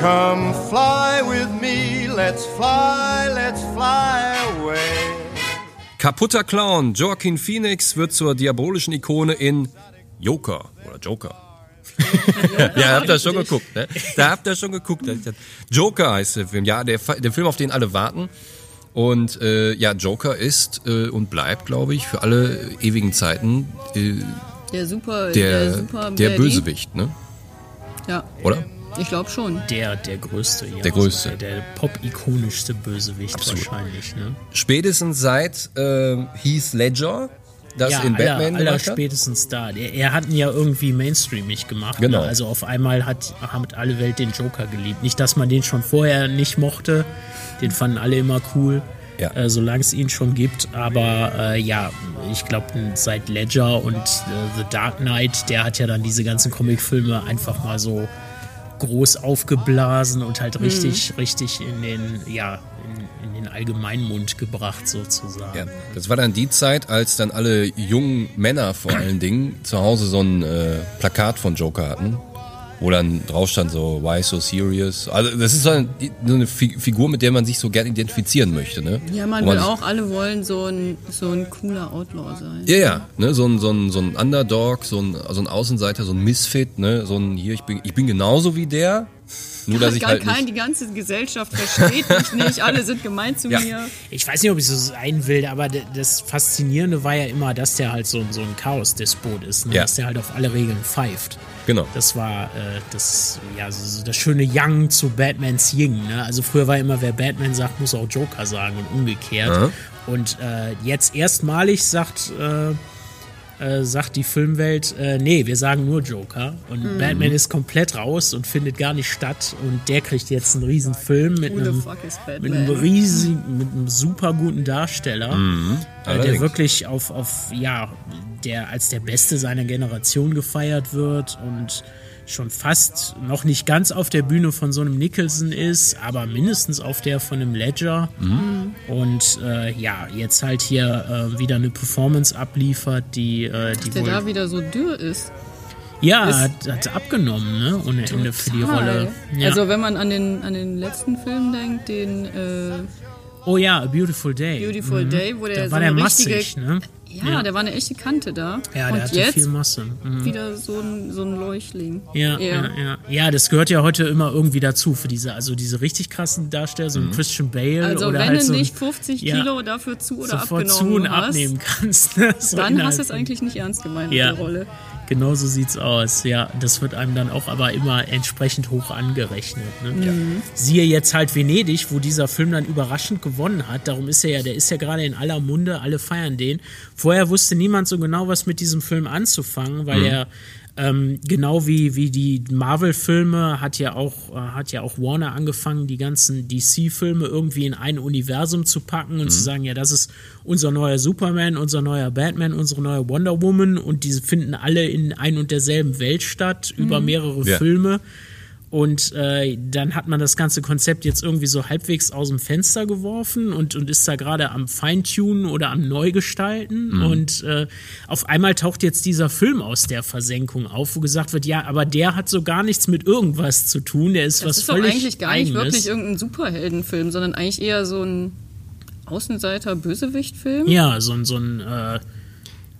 Come fly with me, let's fly, let's fly away. Kaputter Clown Joaquin Phoenix wird zur diabolischen Ikone in Joker oder Joker. ja, habt ihr schon geguckt, ne? Da habt ihr schon geguckt. Joker heißt der Film. Ja, der, der Film, auf den alle warten. Und äh, ja, Joker ist äh, und bleibt, glaube ich, für alle ewigen Zeiten äh, Der super, der, der, super der. Bösewicht, ne? Ja, Oder? Ich glaube schon. Der, der größte, ja. Der größte. Der, der pop-ikonischste Bösewicht Absolut. wahrscheinlich, ne? Spätestens seit äh, Heath Ledger das ja, in aller, Batman aller hat. spätestens da. Der, er hat ihn ja irgendwie mainstreamig gemacht. Genau. Ne? Also auf einmal hat, hat alle Welt den Joker geliebt. Nicht, dass man den schon vorher nicht mochte. Den fanden alle immer cool. Ja. Äh, solange es ihn schon gibt. Aber äh, ja, ich glaube, seit Ledger und äh, The Dark Knight, der hat ja dann diese ganzen Comicfilme einfach mal so groß aufgeblasen und halt richtig, richtig in den, ja, in, in den Allgemeinmund gebracht sozusagen. Ja, das war dann die Zeit, als dann alle jungen Männer vor allen Dingen zu Hause so ein äh, Plakat von Joker hatten, wo dann drauf stand so Why so serious. Also das ist so eine, so eine Fi- Figur, mit der man sich so gerne identifizieren möchte, ne? Ja, man Wo will auch, alle wollen so ein, so ein cooler Outlaw sein. Ja, ja, ne, so ein, so ein, so ein Underdog, so ein, so ein Außenseiter, so ein Misfit, ne, so ein hier, ich bin, ich bin genauso wie der, nur dass ich Gar halt kein, nicht, die ganze Gesellschaft versteht mich nicht, alle sind gemein zu Ja. mir. Ich weiß nicht, ob ich so sein will, aber das Faszinierende war ja immer, dass der halt so, ein- so ein Chaos-Despot ist, ne? Ja. dass der halt auf alle Regeln pfeift. Genau. Das war äh, das, ja, so, das schöne Yang zu Batmans Ying. Ne? Also früher war immer, wer Batman sagt, muss auch Joker sagen und umgekehrt. Aha. Und äh, jetzt erstmalig sagt, äh, äh, sagt die Filmwelt, äh, nee, wir sagen nur Joker. Und Mhm. Batman ist komplett raus und findet gar nicht statt. Und der kriegt jetzt einen riesen Film mit einem mit einem riesigen, mit einem super guten Darsteller, äh, der Mhm. Wirklich auf, auf, ja, der als der Beste seiner Generation gefeiert wird und schon fast noch nicht ganz auf der Bühne von so einem Nicholson ist, aber mindestens auf der von einem Ledger. Mhm. Und äh, ja, jetzt halt hier äh, wieder eine Performance abliefert, die, äh, die Der wohl. da wieder so dürr ist. ja, ist- hat, hat abgenommen, ne? Ohne Ende für die Total. Rolle. Ja. Also wenn man an den, an den letzten Film denkt, den äh, oh ja, A Beautiful Day. Beautiful Day, wo der Da so war der massig, ne? Ja, Ja. der war eine echte Kante da. Ja, der Und hatte jetzt viel Masse. Mhm. wieder so ein, so ein Leuchtling. Ja, ja, ja. Ja, das gehört ja heute immer irgendwie dazu für diese, also diese richtig krassen Darsteller, so ein Christian Bale Also oder wenn halt du so ein- nicht 50 ja, Kilo dafür zu oder sofort zu abgenommen und hast, abnehmen kannst. ne? So dann hast du es eigentlich nicht ernst gemeint Ja. mit der Rolle. Genau so sieht's aus, ja. Das wird einem dann auch aber immer entsprechend hoch angerechnet. Ne? Siehe jetzt halt Venedig, wo dieser Film dann überraschend gewonnen hat. Darum ist er ja, der ist ja gerade in aller Munde, alle feiern den. Vorher wusste niemand so genau, was mit diesem Film anzufangen, weil er ähm, genau wie, wie die Marvel-Filme hat ja auch äh, hat ja auch Warner angefangen, die ganzen DC-Filme irgendwie in ein Universum zu packen und zu sagen, ja, das ist unser neuer Superman, unser neuer Batman, unsere neue Wonder Woman und diese finden alle in ein und derselben Welt statt über mehrere Ja. Filme. Und äh, dann hat man das ganze Konzept jetzt irgendwie so halbwegs aus dem Fenster geworfen und, und ist da gerade am Feintunen oder am Neugestalten. Mhm. Und äh, auf einmal taucht jetzt dieser Film aus der Versenkung auf, wo gesagt wird, ja, aber der hat so gar nichts mit irgendwas zu tun. Der ist Das was ist doch völlig eigentlich gar nicht Eigenes. wirklich irgendein Superheldenfilm, sondern eigentlich eher so ein Außenseiter-Bösewicht-Film. Ja, so ein, so ein äh,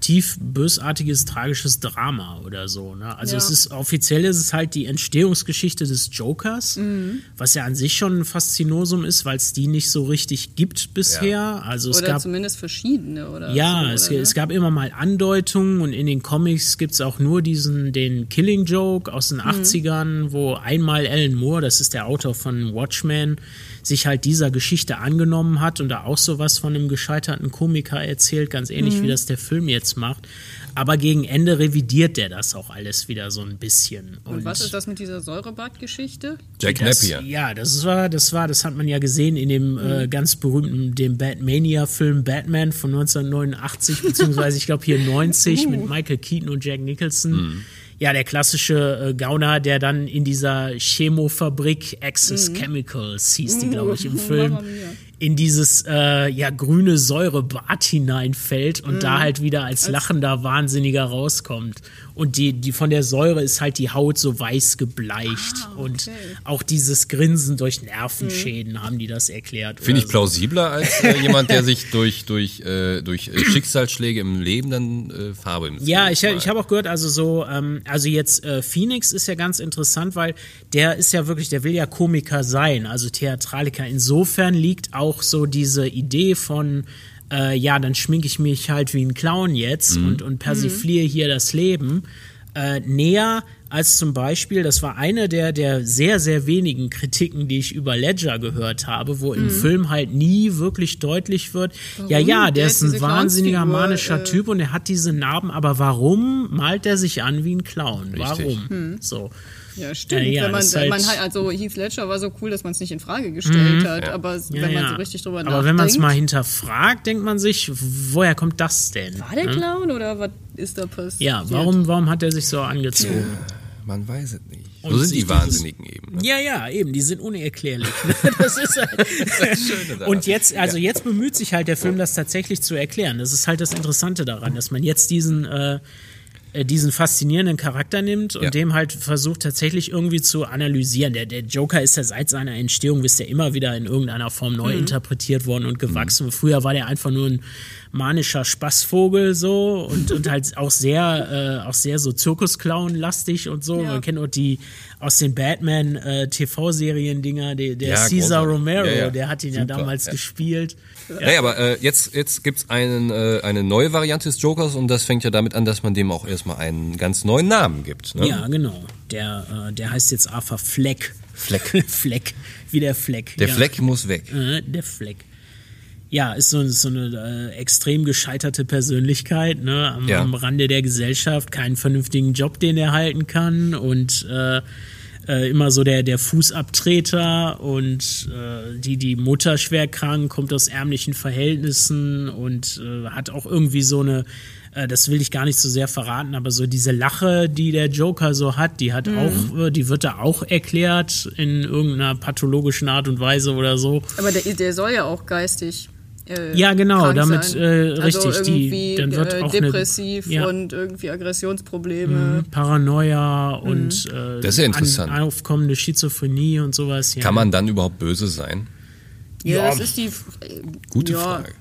tief bösartiges, tragisches Drama oder so. Ne? Also Ja. es ist offiziell ist es halt die Entstehungsgeschichte des Jokers, Mhm. was ja an sich schon ein Faszinosum ist, weil es die nicht so richtig gibt bisher. Also es Oder gab zumindest verschiedene. Oder ja, so, es, oder, ne? es gab immer mal Andeutungen und in den Comics gibt es auch nur diesen, den Killing Joke aus den Mhm. 80ern, wo einmal Alan Moore, das ist der Autor von Watchmen, sich halt dieser Geschichte angenommen hat und da auch sowas von einem gescheiterten Komiker erzählt, ganz ähnlich Mhm. wie das der Film jetzt macht. Aber gegen Ende revidiert der das auch alles wieder so ein bisschen. Und was ist das mit dieser Säurebad-Geschichte? Jack Das, Napier. ja, das war, das war, das hat man ja gesehen in dem äh, ganz berühmten, dem Batmania-Film Batman von 1989, beziehungsweise ich glaube hier 90 mit Michael Keaton und Jack Nicholson. Ja, der klassische äh, Gauner, der dann in dieser Chemofabrik Access Chemicals hieß die, glaube ich, im Film, Mamma mia. In dieses äh, ja grüne Säurebad hineinfällt und da halt wieder als lachender Wahnsinniger rauskommt. Und die, die von der Säure ist halt die Haut so weiß gebleicht. Ah, Und auch dieses Grinsen durch Nervenschäden haben die das erklärt. Finde ich plausibler als äh, jemand, der sich durch, durch, äh, durch äh, Schicksalsschläge im Leben dann äh, Farbe im Ja, Gesicht ich, ich habe auch gehört, also so, ähm, also jetzt äh, Phoenix ist ja ganz interessant, weil der ist ja wirklich, der will ja Komiker sein, also Theatraliker. Insofern liegt auch so diese Idee von, äh, ja, dann schminke ich mich halt wie ein Clown jetzt und, und persifliere hier das Leben, äh, näher als zum Beispiel, das war eine der, der sehr, sehr wenigen Kritiken, die ich über Ledger gehört habe, wo im Film halt nie wirklich deutlich wird, ja, ja, der, Der ist ein wahnsinniger Clownsfigur, manischer äh, Typ und er hat diese Narben, aber warum malt er sich an wie ein Clown? Richtig. Warum? So. Ja, stimmt. Äh, ja, wenn man, das halt- man halt, also Heath Ledger war so cool, dass man es nicht in Frage gestellt hat, aber Mhm. Ja, wenn man ja. so richtig drüber aber nachdenkt. wenn man es mal hinterfragt, denkt man sich, woher kommt das denn? war der Clown oder was ist da passiert? Ja, warum, warum hat er sich so angezogen? Man weiß es nicht. Und so sind die Wahnsinnigen eben. Ne? Ja, ja, eben, die sind unerklärlich. Das ist halt Schöne daran. Und jetzt, also jetzt bemüht sich halt der Film, das tatsächlich zu erklären. Das ist halt das Interessante daran, dass man jetzt diesen, äh, diesen faszinierenden Charakter nimmt und Ja. dem halt versucht tatsächlich irgendwie zu analysieren. Der, der Joker ist ja seit seiner Entstehung, wisst ihr, immer wieder in irgendeiner Form neu interpretiert worden und gewachsen. Früher war der einfach nur ein manischer Spaßvogel so und, und halt auch sehr, äh, auch sehr so Zirkusclown-lastig und so. Ja. Man kennt auch die aus den Batman äh, der, der Ja, Cesar. Romero, Ja, ja. der hat ihn ja Super, damals ja. gespielt. Naja, aber äh, jetzt, jetzt gibt's einen, äh, eine neue Variante des Jokers und das fängt ja damit an, dass man dem auch erstmal einen ganz neuen Namen gibt. Ne? Ja, genau. Der, äh, der heißt jetzt Arthur Fleck. Fleck. Fleck. Wie der Fleck. Der. Fleck muss weg. Äh, der Fleck. Ja, ist so, so eine äh, extrem gescheiterte Persönlichkeit, ne, am, Ja. am Rande der Gesellschaft, keinen vernünftigen Job, den er halten kann und äh, äh, immer so der, der Fußabtreter und äh, die, die Mutter schwer krank, kommt aus ärmlichen Verhältnissen und äh, hat auch irgendwie so eine, äh, das will ich gar nicht so sehr verraten, aber so diese Lache, die der Joker so hat, die hat auch, äh, die wird da auch erklärt in irgendeiner pathologischen Art und Weise oder so. Aber der, der soll ja auch geistig. Äh, Ja, genau, krank damit, sein. äh, also richtig, die- irgendwie dann wird äh, auch eine- depressiv ja. und irgendwie Aggressionsprobleme. Paranoia und äh, Das ist ja interessant. An, aufkommende Schizophrenie und sowas. Ja. Kann man dann überhaupt böse sein? Ja, Ja. das ist die. Gute ja, Frage.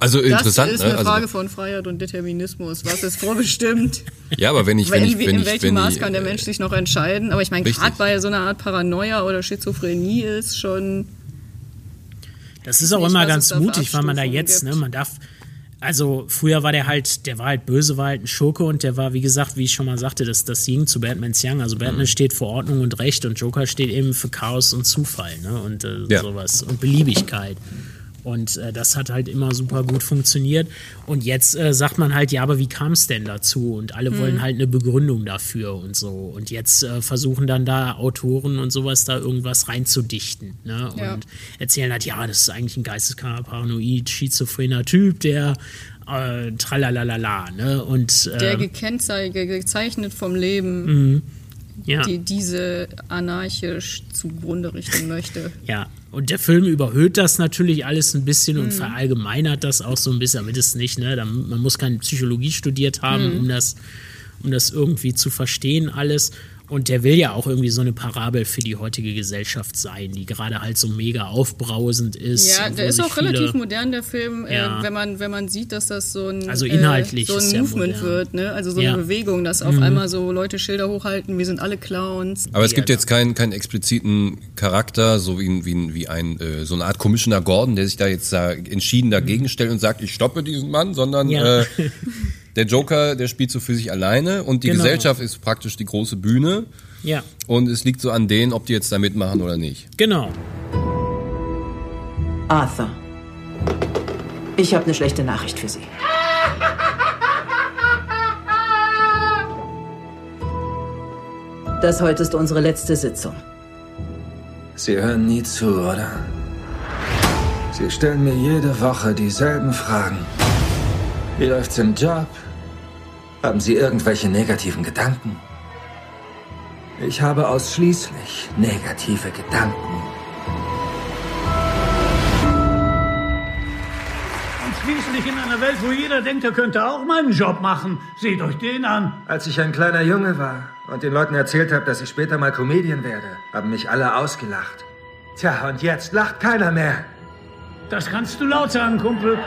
Also Das interessant, ist ne? eine Also, Frage von Freiheit und Determinismus. Was ist vorbestimmt? ja, aber wenn ich, wenn in, ich, wenn in ich, welchem wenn Maß ich, kann der äh, Mensch sich noch entscheiden? Aber ich meine, gerade bei so einer Art Paranoia oder Schizophrenie ist schon. Das ist auch nicht, immer ganz mutig, weil man da jetzt, ne, gibt. man darf. Also früher war der halt, der war halt böse, war halt ein Schurke und der war, wie gesagt, wie ich schon mal sagte, das, das Ying zu Batmans Yang. Also Batman Mhm. steht für Ordnung und Recht und Joker steht eben für Chaos und Zufall, ne? Und äh, Ja. sowas. Und Beliebigkeit. Und äh, das hat halt immer super gut funktioniert. Und jetzt äh, sagt man halt, ja, aber wie kam es denn dazu? Und alle wollen halt eine Begründung dafür und so. Und jetzt äh, versuchen dann da Autoren und sowas da irgendwas reinzudichten. Ne? Und Ja. erzählen halt, ja, das ist eigentlich ein geisteskranker, paranoid, schizophrener Typ, der äh, tralalala, ne? Und Der äh, gekennzeichnet, gezeichnet vom Leben, ja. die diese anarchisch zugrunde richten möchte. Ja, und der Film überhöht das natürlich alles ein bisschen Mhm. und verallgemeinert das auch so ein bisschen, damit es nicht, ne, man muss keine Psychologie studiert haben, Mhm. um das, um das irgendwie zu verstehen alles. Und der will ja auch irgendwie so eine Parabel für die heutige Gesellschaft sein, die gerade halt so mega aufbrausend ist. Ja, der ist auch relativ modern, der Film, Ja. äh, wenn, man, wenn man sieht, dass das so ein, Also inhaltlich äh, so ein Movement wird, ne? also so Ja. Mhm. eine Bewegung, dass auf einmal so Leute Schilder hochhalten, wir sind alle Clowns. Aber es gibt Ja, jetzt keinen, keinen expliziten Charakter, so wie, wie, wie ein, äh, so eine Art Commissioner Gordon, der sich da jetzt da entschieden dagegen stellt und sagt, ich stoppe diesen Mann, sondern Ja. äh, der Joker, der spielt so für sich alleine und die Genau. Gesellschaft ist praktisch die große Bühne Ja, und es liegt so an denen, ob die jetzt da mitmachen oder nicht. genau. Arthur, ich habe eine schlechte Nachricht für Sie. Das heute ist unsere letzte Sitzung. Sie hören nie zu, oder? Sie stellen mir jede Woche dieselben Fragen. Wie läuft's im Job? Haben Sie irgendwelche negativen Gedanken? Ich habe ausschließlich negative Gedanken. schließlich in einer Welt, wo jeder denkt, er könnte auch meinen Job machen. Seht euch den an. Als ich ein kleiner Junge war und den Leuten erzählt habe, dass ich später mal Comedian werde, haben mich alle ausgelacht. Tja, und jetzt lacht keiner mehr. Das kannst du laut sagen, Kumpel.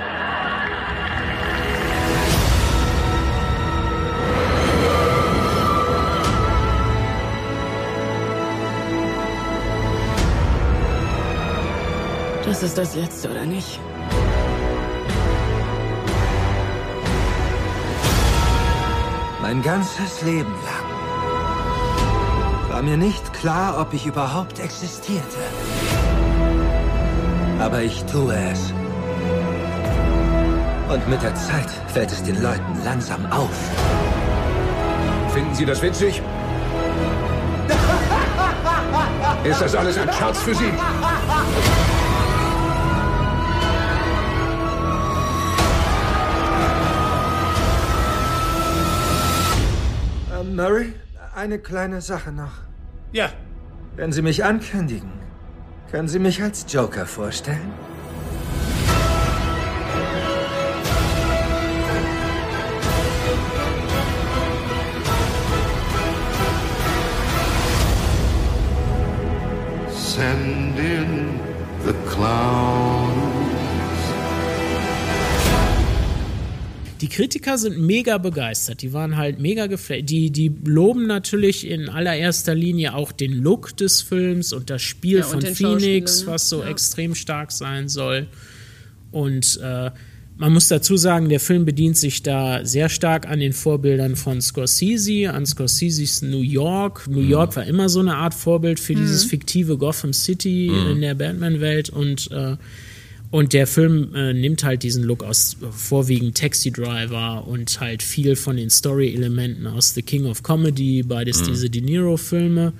Das ist das Letzte, oder nicht? Mein ganzes Leben lang war mir nicht klar, ob ich überhaupt existierte. Aber ich tue es. Und mit der Zeit fällt es den Leuten langsam auf. Finden Sie das witzig? Ist das alles ein Scherz für Sie? Eine kleine Sache noch. Ja, Wenn Sie mich ankündigen, können Sie mich als Joker vorstellen? Send in the clowns. Die Kritiker sind mega begeistert. Die waren halt mega geflasht. Die, die loben natürlich in allererster Linie auch den Look des Films und das Spiel Ja, von Phoenix, ne? was so Ja. extrem stark sein soll. Und äh, man muss dazu sagen, der Film bedient sich da sehr stark an den Vorbildern von Scorsese, an Scorseses New York. New York war immer so eine Art Vorbild für dieses fiktive Gotham City in der Batman-Welt und äh, und der Film äh, nimmt halt diesen Look aus äh, vorwiegend Taxi Driver und halt viel von den Story-Elementen aus The King of Comedy, beides diese De Niro-Filme.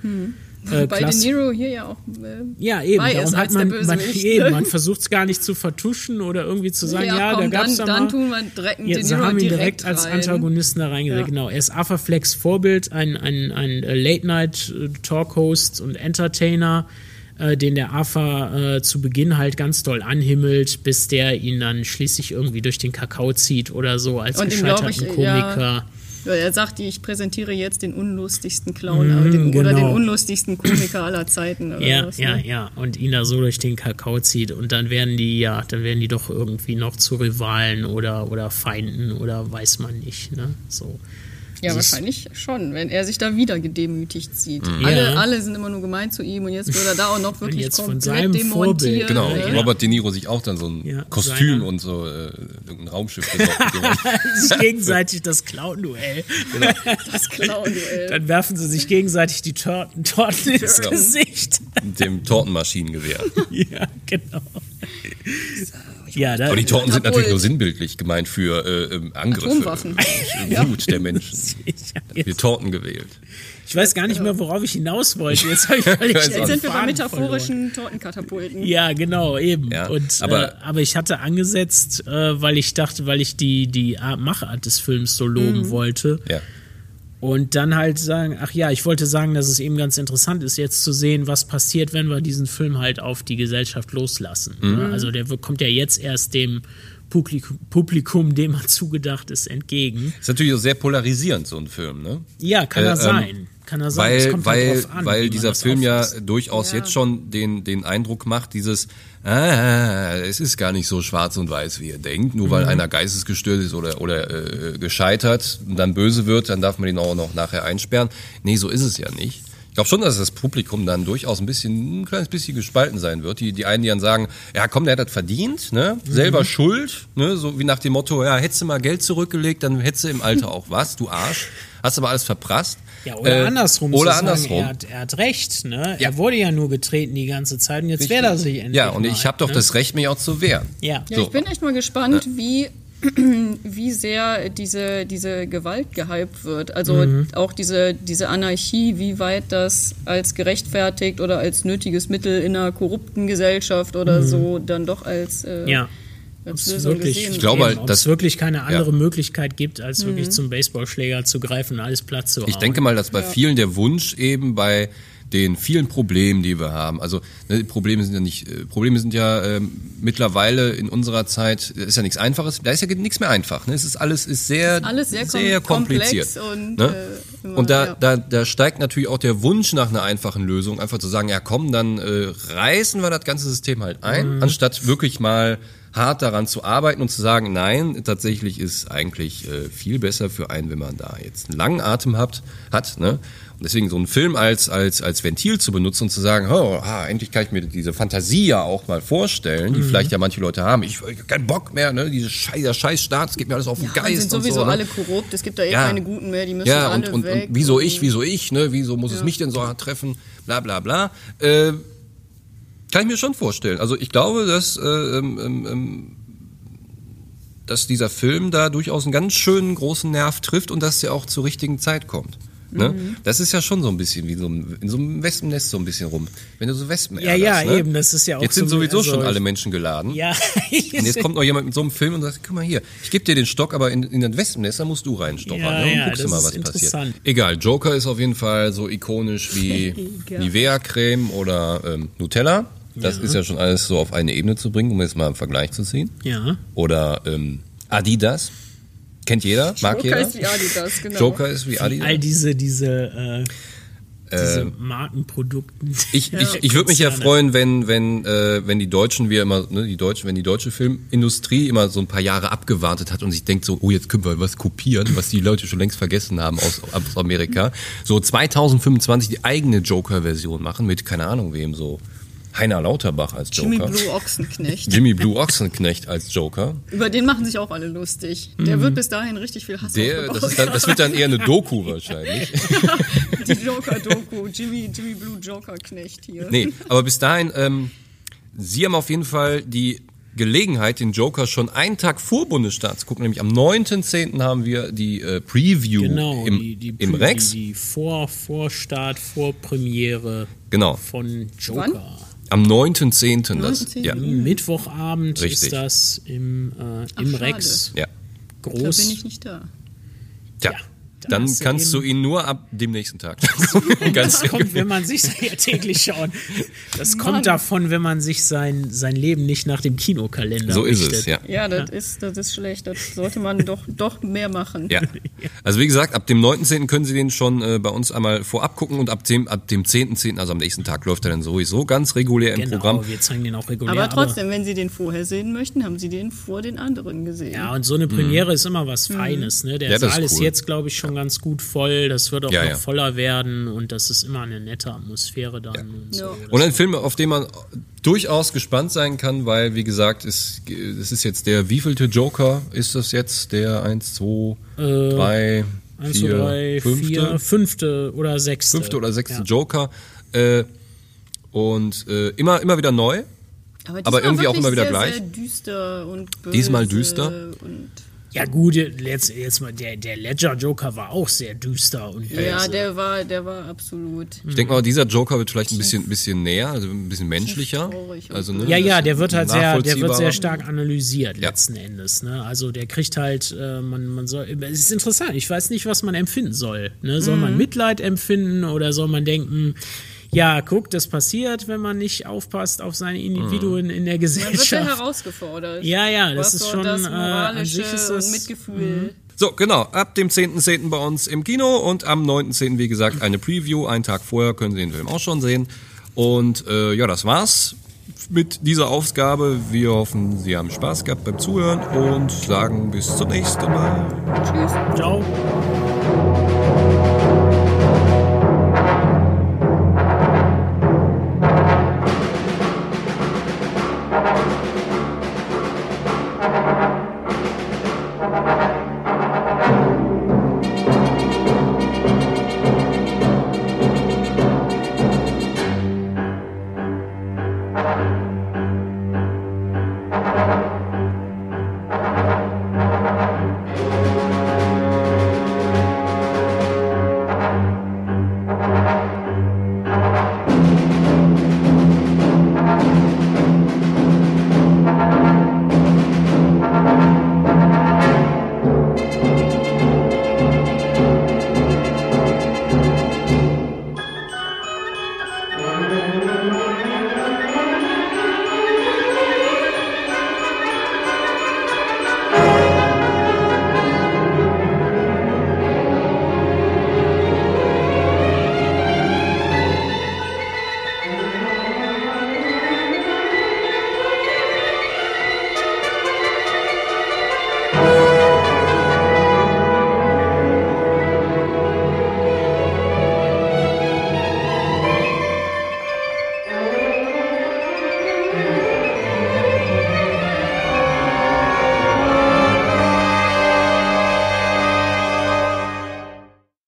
Äh, Bei De Niro hier ja auch. Äh, ja, eben. Darum hat man, man, eben, ne? man versucht es gar nicht zu vertuschen oder irgendwie zu sagen, ja, komm, da gab es dann, da dann mal. tun wir direkt einen Ja, Niro haben ihn direkt, direkt als. Antagonisten da reingesetzt. Ja. Genau. Er ist Flecks Vorbild, ein, ein, ein äh, Late-Night-Talk-Host und Entertainer, äh, den der Arthur äh, zu Beginn halt ganz doll anhimmelt, bis der ihn dann schließlich irgendwie durch den Kakao zieht oder so als Und gescheiterten ich, Komiker. ja, Ja, er sagt, ich präsentiere jetzt den unlustigsten Clown Mhm, den, oder genau. den unlustigsten Komiker aller Zeiten. Oder Ja, was, ja, ne? ja. Und ihn da so durch den Kakao zieht. Und dann werden die, ja, dann werden die doch irgendwie noch zu Rivalen oder, oder Feinden oder weiß man nicht, ne? So. Ja, Das wahrscheinlich schon, wenn er sich da wieder gedemütigt sieht. Mhm. Alle, Ja. alle sind immer nur gemein zu ihm und jetzt wird er da auch noch wirklich jetzt von komplett seinem Vorbild. demontiert. Genau, ne? und Robert De Niro sich auch dann so ein Ja, Kostüm seiner- und so äh, irgendein Raumschiff sich gegenseitig das Clown-Duell. Das Clown-Duell. Dann werfen sie sich gegenseitig die Torten, Torten ins Genau. Gesicht. mit dem Tortenmaschinengewehr. ja, genau. Ja, da, Aber die Torten sind natürlich nur sinnbildlich gemeint für äh, ähm, Angriffe. Atomwaffen. äh, Wut der Menschen. Wir Torten gewählt. ich weiß gar nicht mehr, worauf ich hinaus wollte. Jetzt, ich Jetzt sind wir bei metaphorischen Tortenkatapulten. Ja, genau, eben. Ja, und, aber- äh, aber ich hatte angesetzt, äh, weil ich dachte, weil ich die, die Art, Machart des Films so loben Mhm. wollte. Ja. Und dann halt sagen, ach ja, ich wollte sagen, dass es eben ganz interessant ist, jetzt zu sehen, was passiert, wenn wir diesen Film halt auf die Gesellschaft loslassen. Mhm. Ne? Also der kommt ja jetzt erst dem Publikum, Publikum, dem er zugedacht ist, entgegen. Ist natürlich auch sehr polarisierend, so ein Film, ne? Ja, kann Äh, er ähm, sein. Kann er sein. Weil, halt weil, drauf an, weil dieser Film ja durchaus jetzt schon den, den Eindruck macht, dieses, ah, es ist gar nicht so schwarz und weiß, wie ihr denkt. Nur weil Mhm. einer geistesgestört ist oder, oder äh, gescheitert und dann böse wird, dann darf man ihn auch noch nachher einsperren. Nee, so ist es ja nicht. Ich glaube schon, dass das Publikum dann durchaus ein bisschen, ein kleines bisschen gespalten sein wird. Die, die einen, die dann sagen, ja komm, der hat das verdient, ne? Mhm. Selber schuld, ne? So wie nach dem Motto, ja, hättest du mal Geld zurückgelegt, dann hättest du im Alter auch was, du Arsch. Hast aber alles verprasst. Ja, oder Äh, andersrum. Oder zu sagen, andersrum. Er hat, er hat recht. Ne? Ja. Er wurde ja nur getreten die ganze Zeit und jetzt wehrt er sich endlich. Ja, und mal, ich habe doch ne? das Recht, mich auch zu wehren. Ja. Ja, So. ich bin echt mal gespannt, wie, wie sehr diese, diese Gewalt gehypt wird. Also Mhm. auch diese, diese Anarchie, wie weit das als gerechtfertigt oder als nötiges Mittel in einer korrupten Gesellschaft oder so dann doch als, äh, Mhm. Ja. Ob's wirklich, gesehen Ich glaube wird. halt, ob dass- es wirklich keine andere Ja. Möglichkeit gibt, als Mhm. wirklich zum Baseballschläger zu greifen und alles platt zu hauen. Ich denke mal, dass bei vielen der Wunsch eben bei den vielen Problemen, die wir haben. Also ne, Probleme sind ja nicht, äh, Probleme sind ja ähm, mittlerweile in unserer Zeit, ist ja nichts Einfaches, da ist ja nichts mehr einfach. Ne? Es ist alles ist sehr, Alles sehr kom- kompliziert. komplex und, ne? äh, immer, und da, ja. da, da steigt natürlich auch der Wunsch nach einer einfachen Lösung, einfach zu sagen, ja komm, dann äh, reißen wir das ganze System halt ein, anstatt wirklich mal hart daran zu arbeiten und zu sagen, nein, tatsächlich ist eigentlich äh, viel besser für einen, wenn man da jetzt einen langen Atem hat, hat ne? Und deswegen so einen Film als, als, als Ventil zu benutzen und zu sagen, oh, ah, endlich kann ich mir diese Fantasie ja auch mal vorstellen, die vielleicht ja manche Leute haben. Ich, ich hab keinen Bock mehr, ne? Diese Scheiß, dieser Scheißstaat, es geht mir alles auf den Ja, Geist. sind sowieso und so, ne? alle korrupt, es gibt da eh Ja. keine Guten mehr, die müssen Ja, alle und, und, weg. und wieso und- ich, wieso ich, ne? Wieso muss es mich denn so hart treffen? Bla bla bla. Äh, kann ich mir schon vorstellen. Also ich glaube, dass, äh, ähm, ähm, ähm, dass dieser Film da durchaus einen ganz schönen großen Nerv trifft und dass der auch zur richtigen Zeit kommt. Ne? Mhm. Das ist ja schon so ein bisschen wie so ein, in so einem Wespennest so ein bisschen rum. Wenn du so Wespen Ja, ja, ne? eben, das ist ja auch Jetzt sind so- sowieso also schon alle Menschen geladen. Ja, Und jetzt kommt noch jemand mit so einem Film und sagt, guck mal hier, ich gebe dir den Stock, aber in, in das Wespennest, da musst du reinstochern. Ja, ne? Und ja, guckst du mal, was passiert. Egal, Joker ist auf jeden Fall so ikonisch wie Nivea-Creme oder ähm, Nutella. Das ist ja schon alles so auf eine Ebene zu bringen, um jetzt mal einen Vergleich zu ziehen. ja. Oder ähm, Adidas. Kennt jeder, mag Joker jeder. ist wie Adidas, genau. Joker ist wie Adidas. All diese, diese, äh, diese Markenprodukten. Ich, Ja, ich, ich würde mich ja freuen, wenn, wenn, äh, wenn die Deutschen, wir immer, ne, die Deutschen, wenn die deutsche Filmindustrie immer so ein paar Jahre abgewartet hat und sich denkt so, oh, jetzt können wir was kopieren, was die Leute schon längst vergessen haben aus, aus Amerika. So 2025 die eigene Joker-Version machen mit, keine Ahnung wem, so Heiner Lauterbach als Joker. Jimmy Blue Ochsenknecht. Jimmy Blue Ochsenknecht als Joker. Über den machen sich auch alle lustig. Der wird bis dahin richtig viel Hass Mhm. Der, das, ist dann, das wird dann eher eine Doku wahrscheinlich. Die Joker-Doku. Jimmy, Jimmy Blue Joker-Knecht hier. Nee, aber bis dahin, ähm, Sie haben auf jeden Fall die Gelegenheit, den Joker schon einen Tag vor Bundesstaat zu gucken. Nämlich am 9.10. haben wir die äh, Preview Genau, im, die, die, im die, Rex. Die, die Vor, Vorstart, Vorpremiere Genau. von Joker. Am 9.10. Das, 9.10.. ja, Mittwochabend Richtig. ist das im, äh, im schade. Rex. ja. Da Groß. bin ich nicht da. Tja, Ja, dann du kannst du ihn nur ab dem nächsten Tag Das kommt, wenn man sich ja täglich schaut. Das kommt davon, wenn man sich sein, sein Leben nicht nach dem Kinokalender so ist richtet. es, ja. Ja, das ist, das ist schlecht. Das sollte man doch, doch mehr machen. Ja. Also wie gesagt, ab dem 9.10. können Sie den schon äh, bei uns einmal vorab gucken und ab dem, ab dem 10.10., also am nächsten Tag, läuft er dann sowieso ganz regulär im Genau, Programm. wir zeigen den auch regulär. Aber trotzdem, wenn Sie den vorher sehen möchten, haben Sie den vor den anderen gesehen. Ja, und so eine Premiere ist immer was Feines. Ne? Der Mhm. Ja, Saal ist ist, cool. jetzt, glaube ich, schon ganz gut voll. Das wird auch Ja, noch ja. voller werden und das ist immer eine nette Atmosphäre dann. Und so. Ja. Und ein Film, auf den man durchaus gespannt sein kann, weil, wie gesagt, es, es ist jetzt der wievielte Joker ist das jetzt? Der 1, 2, 3, 1, 2, 4, 3, 5. 4, fünfte oder sechste. fünfte oder sechste Ja. Joker. Äh, und äh, immer, immer wieder neu. aber, aber irgendwie auch immer wieder sehr, gleich. Sehr düster und böse Diesmal düster. Und Ja gut, jetzt, jetzt mal, der, der Ledger Joker war auch sehr düster und ja, böse. der war, der war absolut. Ich denke mal, dieser Joker wird vielleicht ein bisschen, bisschen näher, also ein bisschen menschlicher. Also, ne, Ja, ja, der wird halt sehr, der wird sehr stark analysiert Ja. letzten Endes. Ne? Also der kriegt halt, äh, man, man soll, es ist interessant. Ich weiß nicht, was man empfinden soll. Ne? Soll Mhm. man Mitleid empfinden oder soll man denken, ja, guck, das passiert, wenn man nicht aufpasst auf seine Individuen in der Man wird ja Gesellschaft. herausgefordert. Ja, ja, das ist so schon, das äh, an moralische sich ist das- und Mitgefühl. So, genau. Ab dem 10.10. bei uns im Kino und am 9.10. wie gesagt eine Preview. Einen Tag vorher können Sie den Film auch schon sehen. Und äh, ja, das war's mit dieser Ausgabe. Wir hoffen, Sie haben Spaß gehabt beim Zuhören und sagen bis zum nächsten Mal. Tschüss. Ciao.